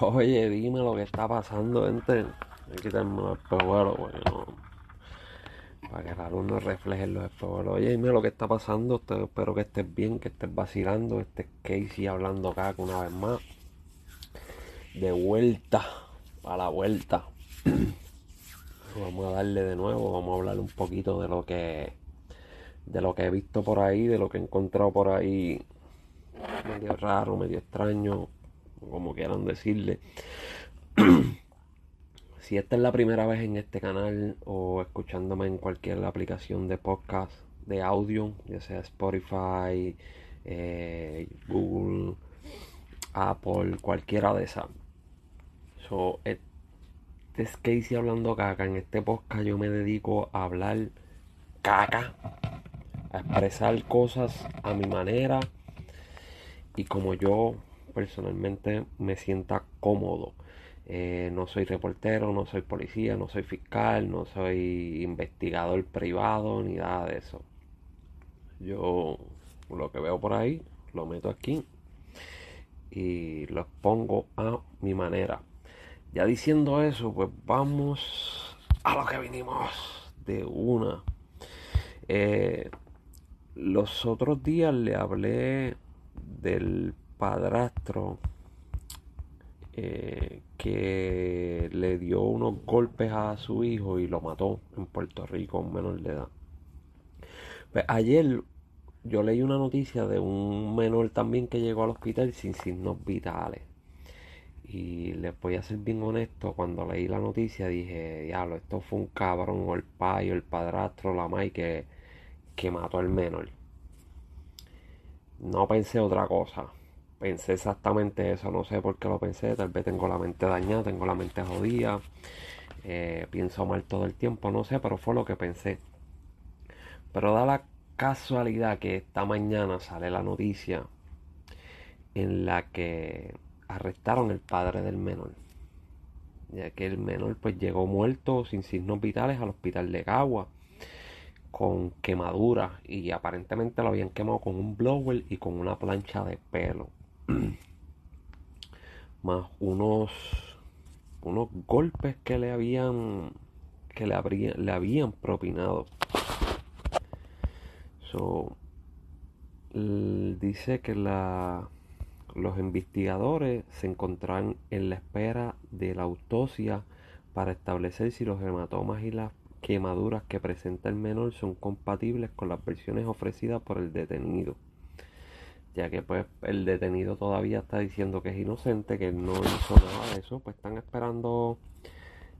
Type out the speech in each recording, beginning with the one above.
Oye, dime lo que está pasando, gente. Hay que quitarme los espejuelos, porque no. Para que la luz no refleje los espejuelos. Oye, dime lo que está pasando. Espero que estés bien, que estés vacilando. Este es Casey hablando acá una vez más. De vuelta, a la vuelta. Vamos a darle de nuevo. Vamos a hablar un poquito de lo que. De lo que he visto por ahí, de lo que he encontrado por ahí. Medio raro, medio extraño como quieran decirle. si esta es la primera vez en este canal o escuchándome en cualquier aplicación de podcast de audio, ya sea Spotify, eh, Google, Apple, cualquiera de esas. So, este es Casey hablando caca. En este podcast yo me dedico a hablar caca, a expresar cosas a mi manera y como yo personalmente me sienta cómodo. Eh, no soy reportero, no soy policía, no soy fiscal, no soy investigador privado ni nada de eso. Yo lo que veo por ahí lo meto aquí y lo expongo a mi manera. Ya diciendo eso, pues vamos a lo que vinimos de una. Eh, los otros días le hablé del padrastro eh, que le dio unos golpes a su hijo y lo mató en Puerto Rico, un menor de edad. Pues ayer yo leí una noticia de un menor también que llegó al hospital sin signos vitales. Y les voy a ser bien honesto, cuando leí la noticia dije, diablo, esto fue un cabrón, o el pai, o el padrastro, la mai que, que mató al menor. No pensé otra cosa. Pensé exactamente eso. No sé por qué lo pensé. Tal vez tengo la mente dañada, tengo la mente jodida. eh, pienso mal todo el tiempo. No sé, pero fue lo que pensé. Pero da la casualidad que esta mañana sale la noticia en la que arrestaron el padre del menor. Ya que el menor pues llegó muerto sin signos vitales al hospital de Cagua con quemaduras y aparentemente lo habían quemado con un blower y con una plancha de pelo. Más unos unos golpes que le habían que le, habría- le habían propinado. So, dice que los investigadores se encontraban en la espera de la autopsia para establecer si los hematomas y las quemaduras que presenta el menor son compatibles con las versiones ofrecidas por el detenido. Ya que pues el detenido todavía está diciendo que es inocente, que no hizo nada de eso, pues están esperando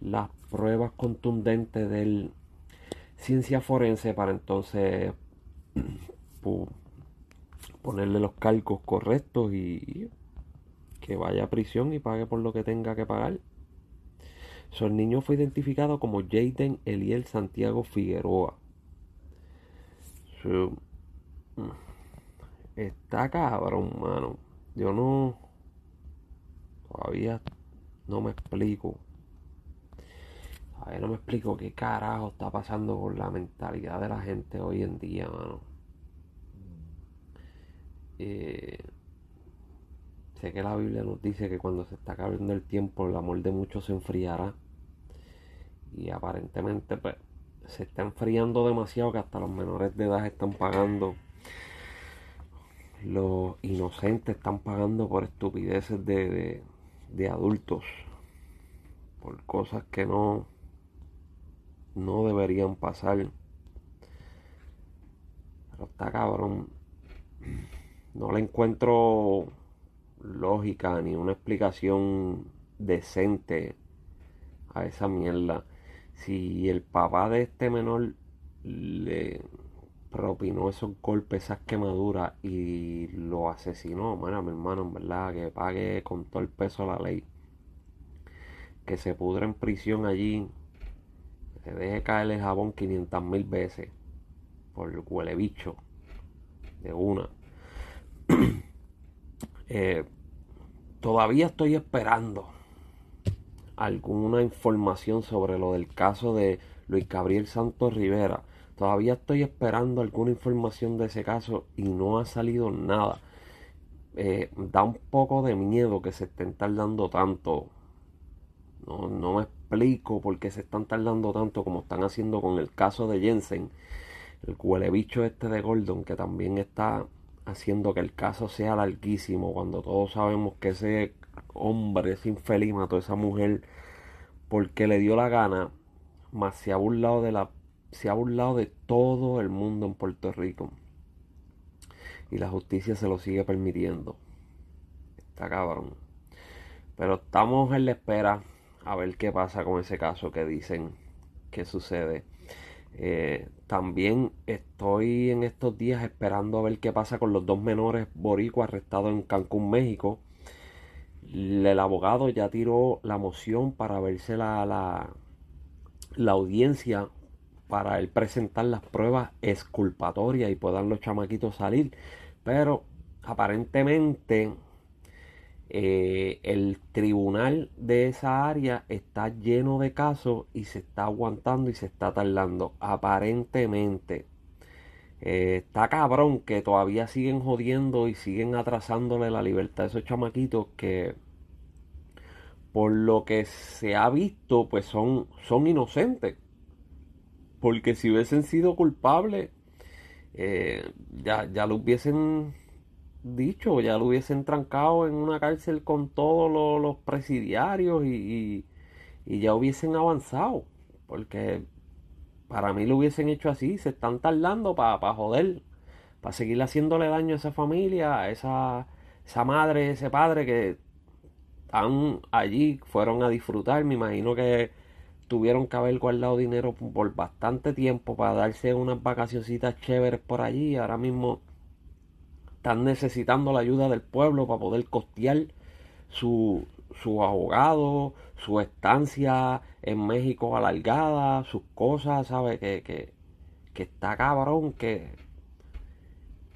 las pruebas contundentes del ciencia forense para entonces ponerle los cargos correctos y que vaya a prisión y pague por lo que tenga que pagar. El niño fue identificado como Jaden Eliel Santiago Figueroa. So, mm, está cabrón, mano. Yo no. Todavía no me explico. Todavía no me explico qué carajo está pasando con la mentalidad de la gente hoy en día, mano. Eh, sé que la Biblia nos dice que cuando se está acabando el tiempo, el amor de muchos se enfriará. Y aparentemente, pues, se está enfriando demasiado que hasta los menores de edad están pagando. Los inocentes están pagando por estupideces de, de, de adultos. Por cosas que no, no deberían pasar. Pero está cabrón. No le encuentro lógica ni una explicación decente a esa mierda. Si el papá de este menor le propinó esos golpes, esas quemaduras y lo asesinó, bueno, mi hermano, en verdad, que pague con todo el peso la ley. Que se pudra en prisión allí, que deje caer el jabón 500 mil veces por el huele de una. Eh, todavía estoy esperando alguna información sobre lo del caso de Luis Gabriel Santos Rivera. Todavía estoy esperando alguna información de ese caso y no ha salido nada. eh, da un poco de miedo que se estén tardando tanto. No, no me explico por qué se están tardando tanto como están haciendo con el caso de Jensen, el huele bicho este de Gordon, que también está haciendo que el caso sea larguísimo, cuando todos sabemos que ese hombre, ese infeliz mató a esa mujer porque le dio la gana, más se ha burlado de la se ha burlado de todo el mundo en Puerto Rico. Y la justicia se lo sigue permitiendo. Está cabrón. Pero estamos en la espera a ver qué pasa con ese caso que dicen que sucede. Eh, también estoy en estos días esperando a ver qué pasa con los dos menores boricuas arrestados en Cancún, México. El abogado ya tiró la moción para verse la, la, la audiencia para él presentar las pruebas exculpatorias y puedan los chamaquitos salir. Pero aparentemente eh, el tribunal de esa área está lleno de casos y se está aguantando y se está tardando. Aparentemente. Eh, está cabrón que todavía siguen jodiendo y siguen atrasándole la libertad a esos chamaquitos que por lo que se ha visto pues son, son inocentes. Porque si hubiesen sido culpables, eh, ya, ya lo hubiesen dicho, ya lo hubiesen trancado en una cárcel con todos los, presidiarios y, ya hubiesen avanzado. Porque para mí lo hubiesen hecho así, se están tardando para joder, para seguir haciéndole daño a esa familia, a esa, esa madre, ese padre que están allí, fueron a disfrutar, me imagino que tuvieron que haber guardado dinero por bastante tiempo para darse unas vacacioncitas chéveres por allí. Ahora mismo están necesitando la ayuda del pueblo para poder costear su, su abogado, su estancia en México alargada, sus cosas, ¿sabes? Que, que, que está cabrón, que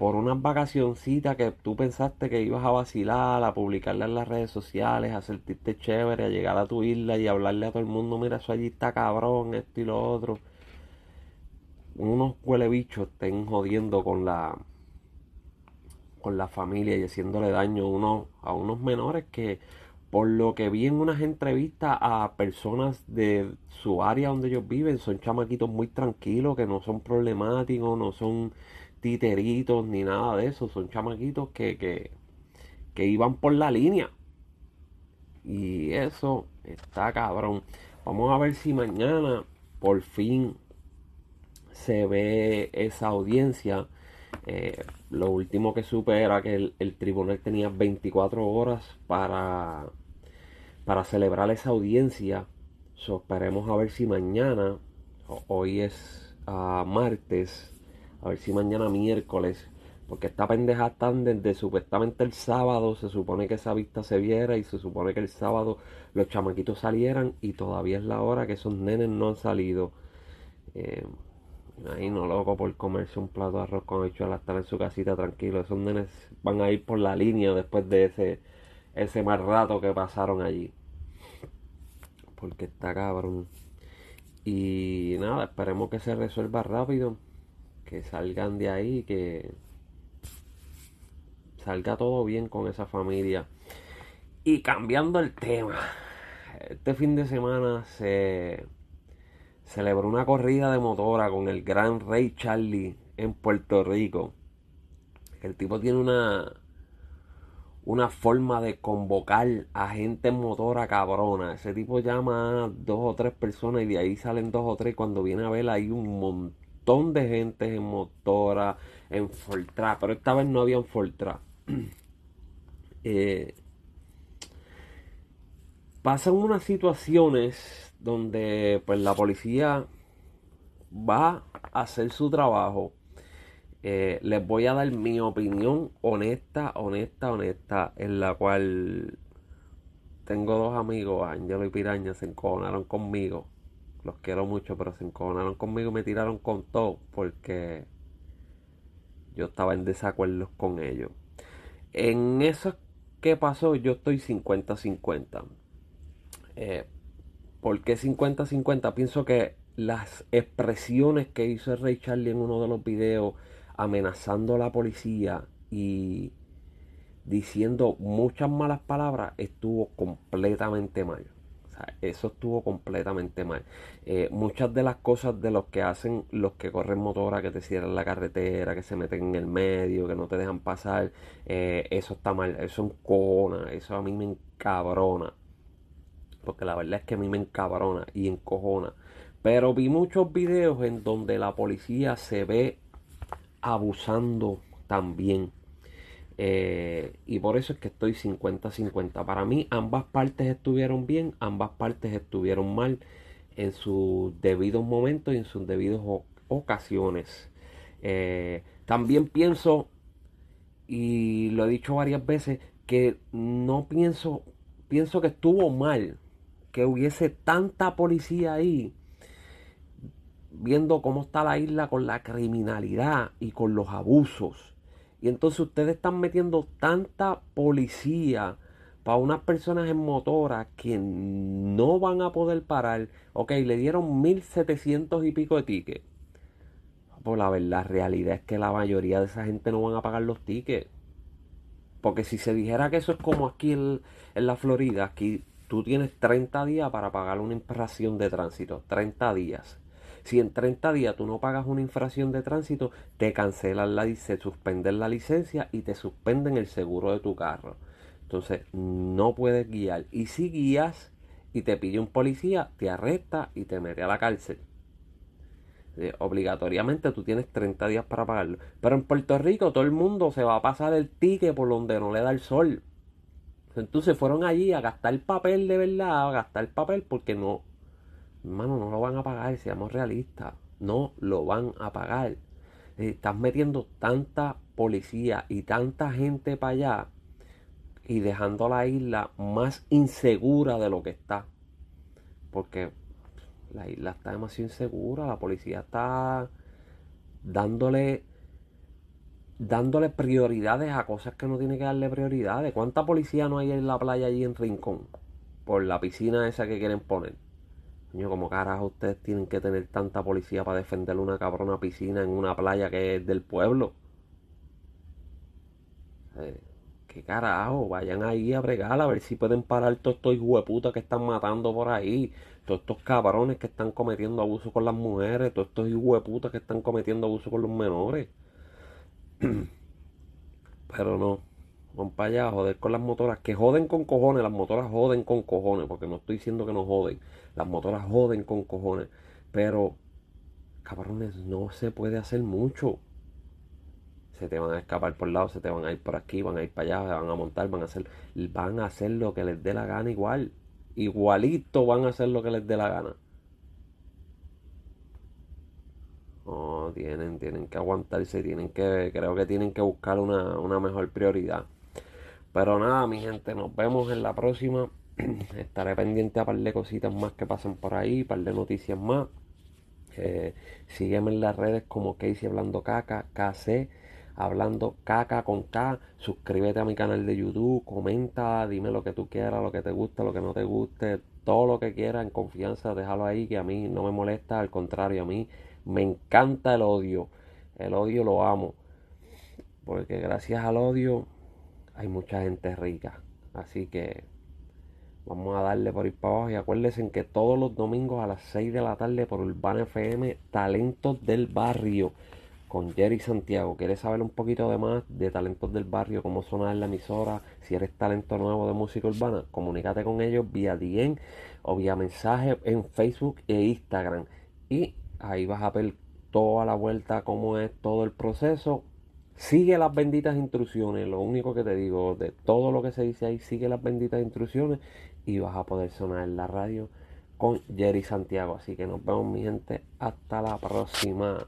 por unas vacacioncitas que tú pensaste que ibas a vacilar, a publicarla en las redes sociales, a sentirte chévere, a llegar a tu isla y hablarle a todo el mundo, mira, eso allí está cabrón, esto y lo otro. Unos huele bichos estén jodiendo con la con la familia y haciéndole daño a unos, a unos menores que por lo que vi en unas entrevistas a personas de su área donde ellos viven, son chamaquitos muy tranquilos, que no son problemáticos, no son titeritos ni nada de eso. Son chamaquitos que, que, que iban por la línea. Y eso está cabrón. Vamos a ver si mañana por fin se ve esa audiencia. Eh, lo último que supe era que el, tribunal tenía 24 horas para, para celebrar esa audiencia. esperemos a ver si mañana, hoy es uh, martes, a ver si mañana miércoles. Porque esta pendeja están desde supuestamente el sábado. Se supone que esa vista se viera. Y se supone que el sábado los chamaquitos salieran. Y todavía es la hora que esos nenes no han salido. Eh, no loco por comerse un plato de arroz con habichuelas. Estar en su casita tranquilo. Esos nenes van a ir por la línea después de ese, ese mal rato que pasaron allí. Porque está cabrón. Y nada, esperemos que se resuelva rápido que salgan de ahí, que salga todo bien con esa familia. Y cambiando el tema, este fin de semana se celebró una corrida de motora con el gran Rey Charlie en Puerto Rico. El tipo tiene una una forma de convocar a gente en motora cabrona. Ese tipo llama a dos o tres personas y de ahí salen dos o tres. Cuando viene a ver hay un montón de gente en motora, en Fortra, pero esta vez no había en Fortra. Eh, pasan unas situaciones donde pues la policía va a hacer su trabajo. Eh, les voy a dar mi opinión honesta, honesta, honesta, en la cual tengo dos amigos, Ángelo y Piraña, se enconaron conmigo los quiero mucho, pero se encojonaron conmigo y me tiraron con todo porque yo estaba en desacuerdo con ellos. En eso que pasó, yo estoy 50-50. Eh, ¿Por qué 50-50? Pienso que las expresiones que hizo el Rey Charlie en uno de los videos amenazando a la policía y diciendo muchas malas palabras estuvo completamente mal. Eso estuvo completamente mal. Eh, muchas de las cosas de los que hacen los que corren motora, que te cierran la carretera, que se meten en el medio, que no te dejan pasar, eh, eso está mal. Eso encojona, eso a mí me encabrona. Porque la verdad es que a mí me encabrona y encojona. Pero vi muchos videos en donde la policía se ve abusando también. Eh, y por eso es que estoy 50-50. Para mí ambas partes estuvieron bien, ambas partes estuvieron mal en sus debidos momentos y en sus debidas ocasiones. Eh, también pienso, y lo he dicho varias veces, que no pienso, pienso que estuvo mal que hubiese tanta policía ahí viendo cómo está la isla con la criminalidad y con los abusos. Y entonces ustedes están metiendo tanta policía para unas personas en motora que no van a poder parar. Ok, le dieron 1700 y pico de tickets. Pues la verdad, la realidad es que la mayoría de esa gente no van a pagar los tickets. Porque si se dijera que eso es como aquí en, la Florida, aquí tú tienes 30 días para pagar una infracción de tránsito. 30 días. Si en 30 días tú no pagas una infracción de tránsito, te cancelan la se suspenden la licencia y te suspenden el seguro de tu carro. Entonces, no puedes guiar. Y si guías y te pide un policía, te arresta y te mete a la cárcel. Eh, obligatoriamente tú tienes 30 días para pagarlo. Pero en Puerto Rico todo el mundo se va a pasar el ticket por donde no le da el sol. Entonces fueron allí a gastar papel de verdad, a gastar papel porque no, Hermano, no lo van a pagar, seamos realistas. No lo van a pagar. Eh, estás metiendo tanta policía y tanta gente para allá y dejando la isla más insegura de lo que está. Porque la isla está demasiado insegura, la policía está dándole dándole prioridades a cosas que no tiene que darle prioridades. ¿Cuánta policía no hay en la playa allí en Rincón? Por la piscina esa que quieren poner. Coño, como carajo ustedes tienen que tener tanta policía para defender una cabrona piscina en una playa que es del pueblo. Eh, ¿Qué carajo? Vayan ahí a bregar a ver si pueden parar todos estos hueputas que están matando por ahí. Todos estos cabrones que están cometiendo abuso con las mujeres. Todos estos hueputas que están cometiendo abuso con los menores. Pero no. Van para allá a joder con las motoras. Que joden con cojones. Las motoras joden con cojones. Porque no estoy diciendo que no joden. Las motoras joden con cojones. Pero, cabrones, no se puede hacer mucho. Se te van a escapar por lado, se te van a ir por aquí, van a ir para allá, van a montar, van a hacer, van a hacer lo que les dé la gana igual. Igualito van a hacer lo que les dé la gana. No, tienen, tienen que aguantarse, tienen que, creo que tienen que buscar una, una mejor prioridad. Pero nada, mi gente, nos vemos en la próxima. estaré pendiente a par de cositas más que pasen por ahí, par de noticias más. Eh, sígueme en las redes como Casey Hablando Caca, KC, hablando caca con K. Suscríbete a mi canal de YouTube, comenta, dime lo que tú quieras, lo que te guste, lo que no te guste, todo lo que quieras en confianza, déjalo ahí, que a mí no me molesta, al contrario, a mí me encanta el odio. El odio lo amo. Porque gracias al odio hay mucha gente rica. Así que Vamos a darle por ir para abajo y acuérdense que todos los domingos a las 6 de la tarde por Urbana FM, Talentos del Barrio con Jerry Santiago. ¿Quieres saber un poquito de más de Talentos del Barrio, cómo sonar en la emisora? Si eres talento nuevo de música urbana, comunícate con ellos vía DM o vía mensaje en Facebook e Instagram. Y ahí vas a ver toda la vuelta, cómo es todo el proceso. Sigue las benditas instrucciones, lo único que te digo, de todo lo que se dice ahí, sigue las benditas instrucciones y vas a poder sonar en la radio con Jerry Santiago. Así que nos vemos mi gente, hasta la próxima.